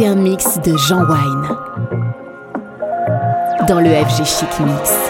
Écoutez un mix de Jean Wine dans le FG Chic Mix.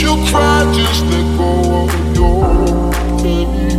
You cry, just let go of your pain.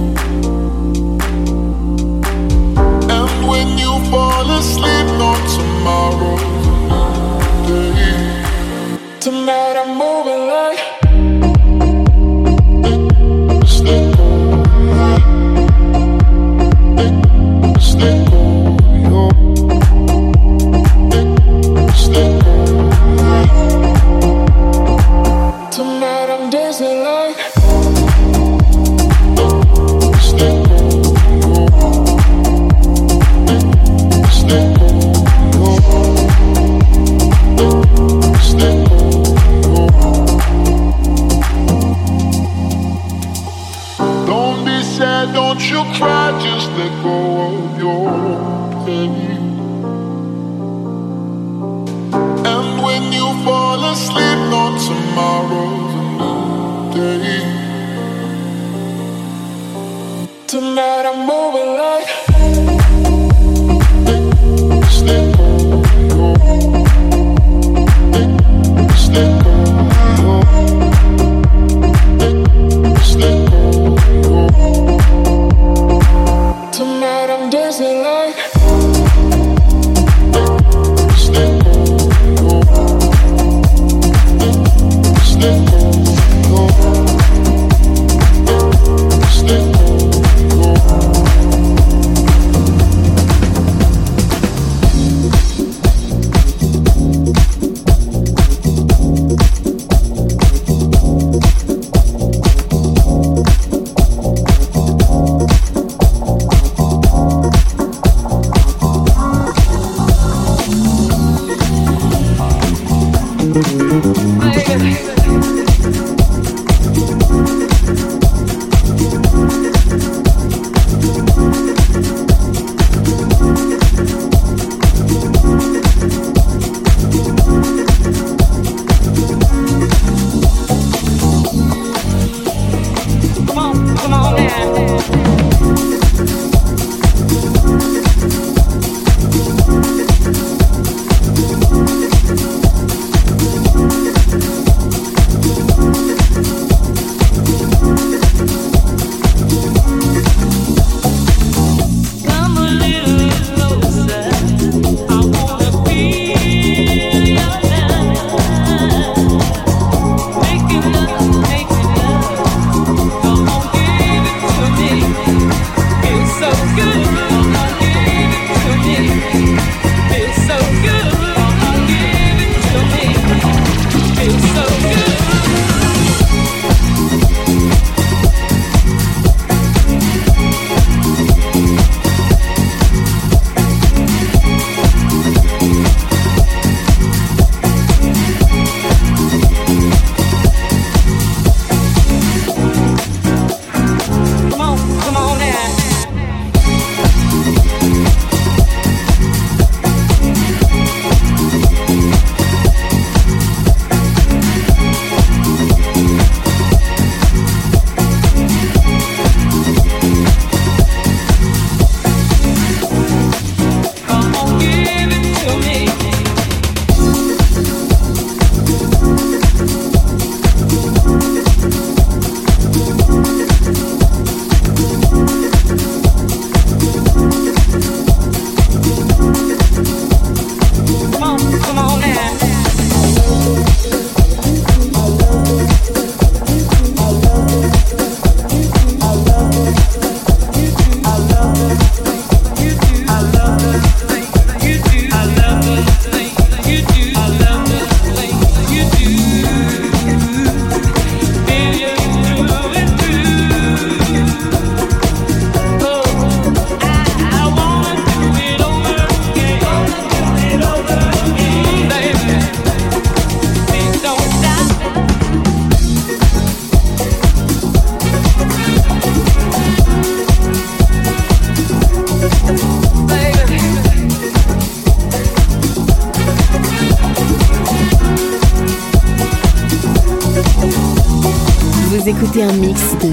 kill me.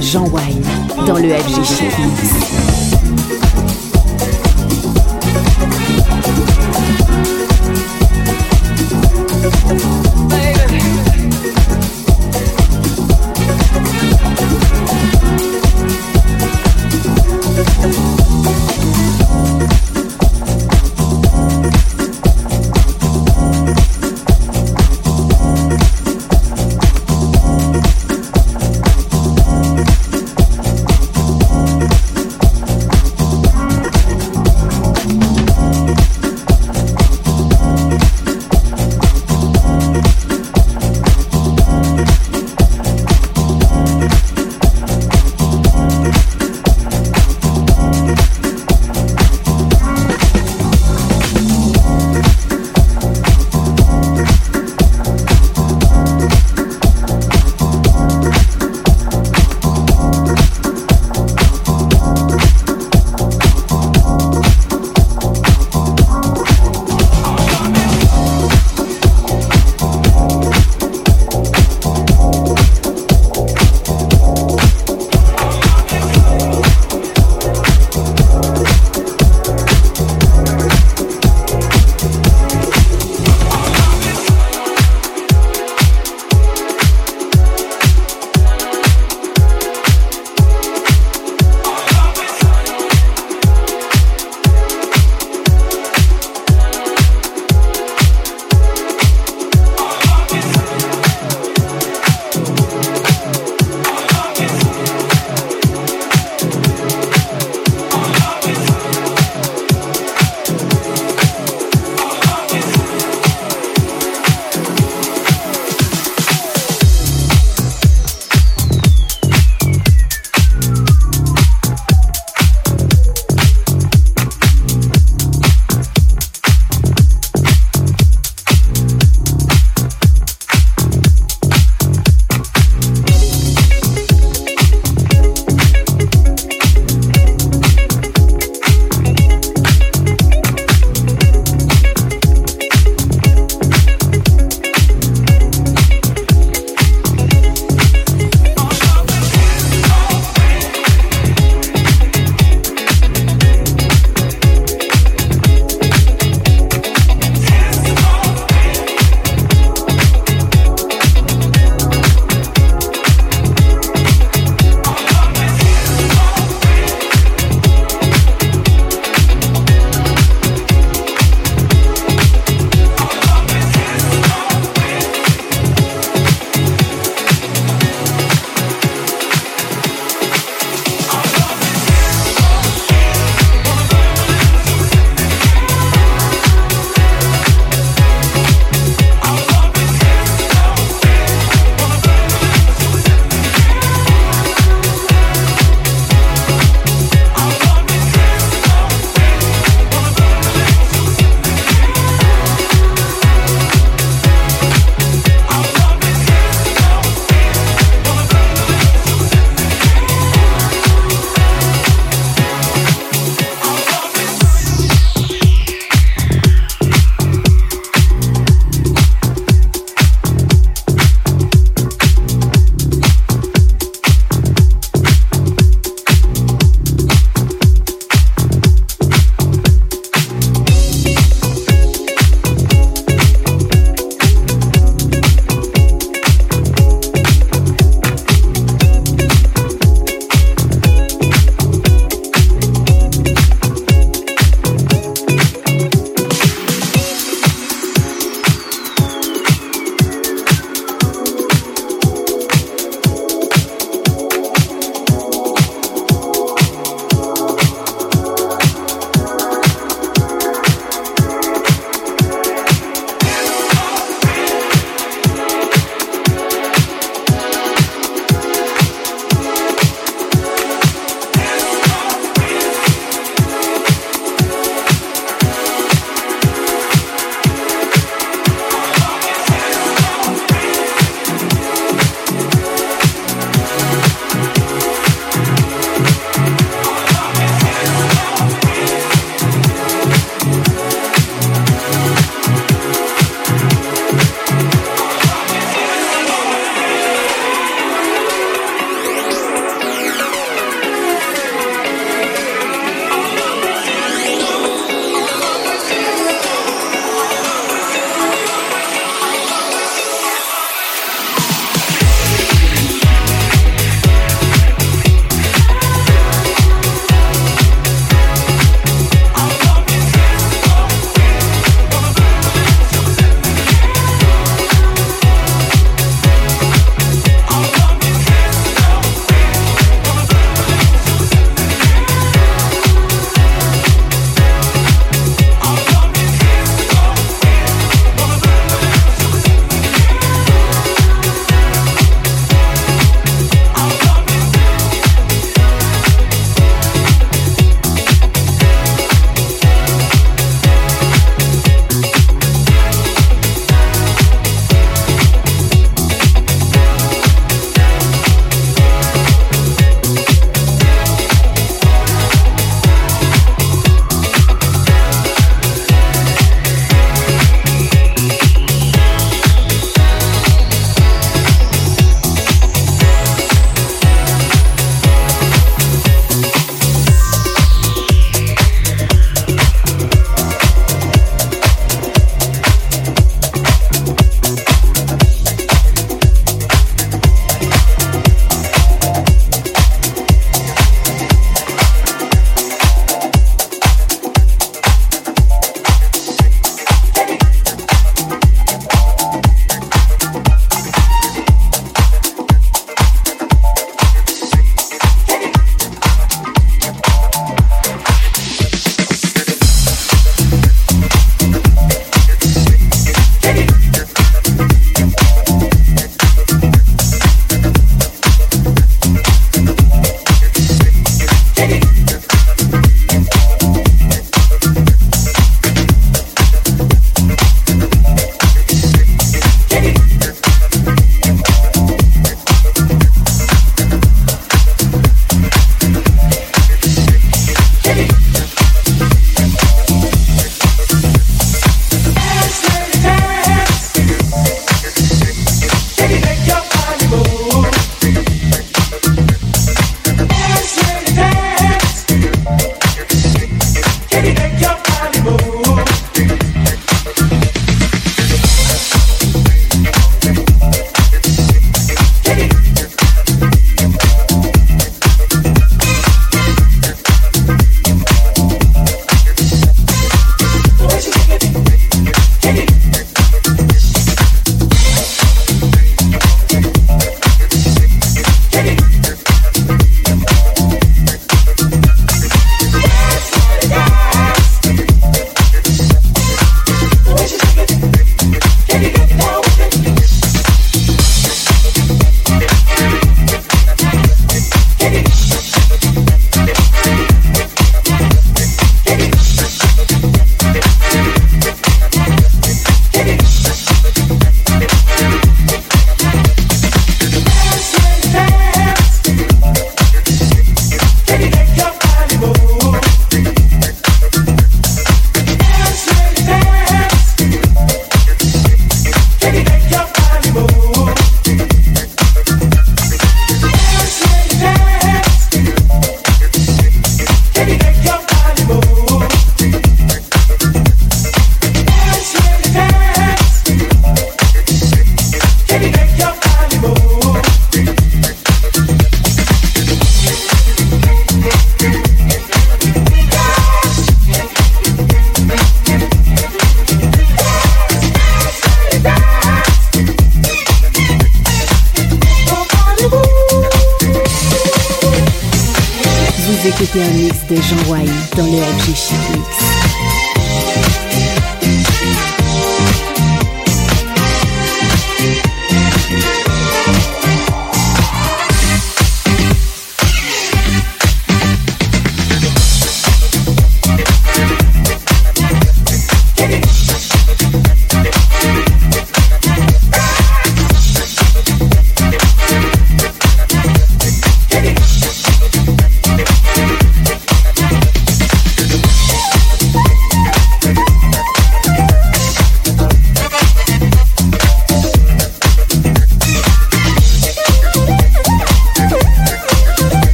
Jean Wine dans le FG Chic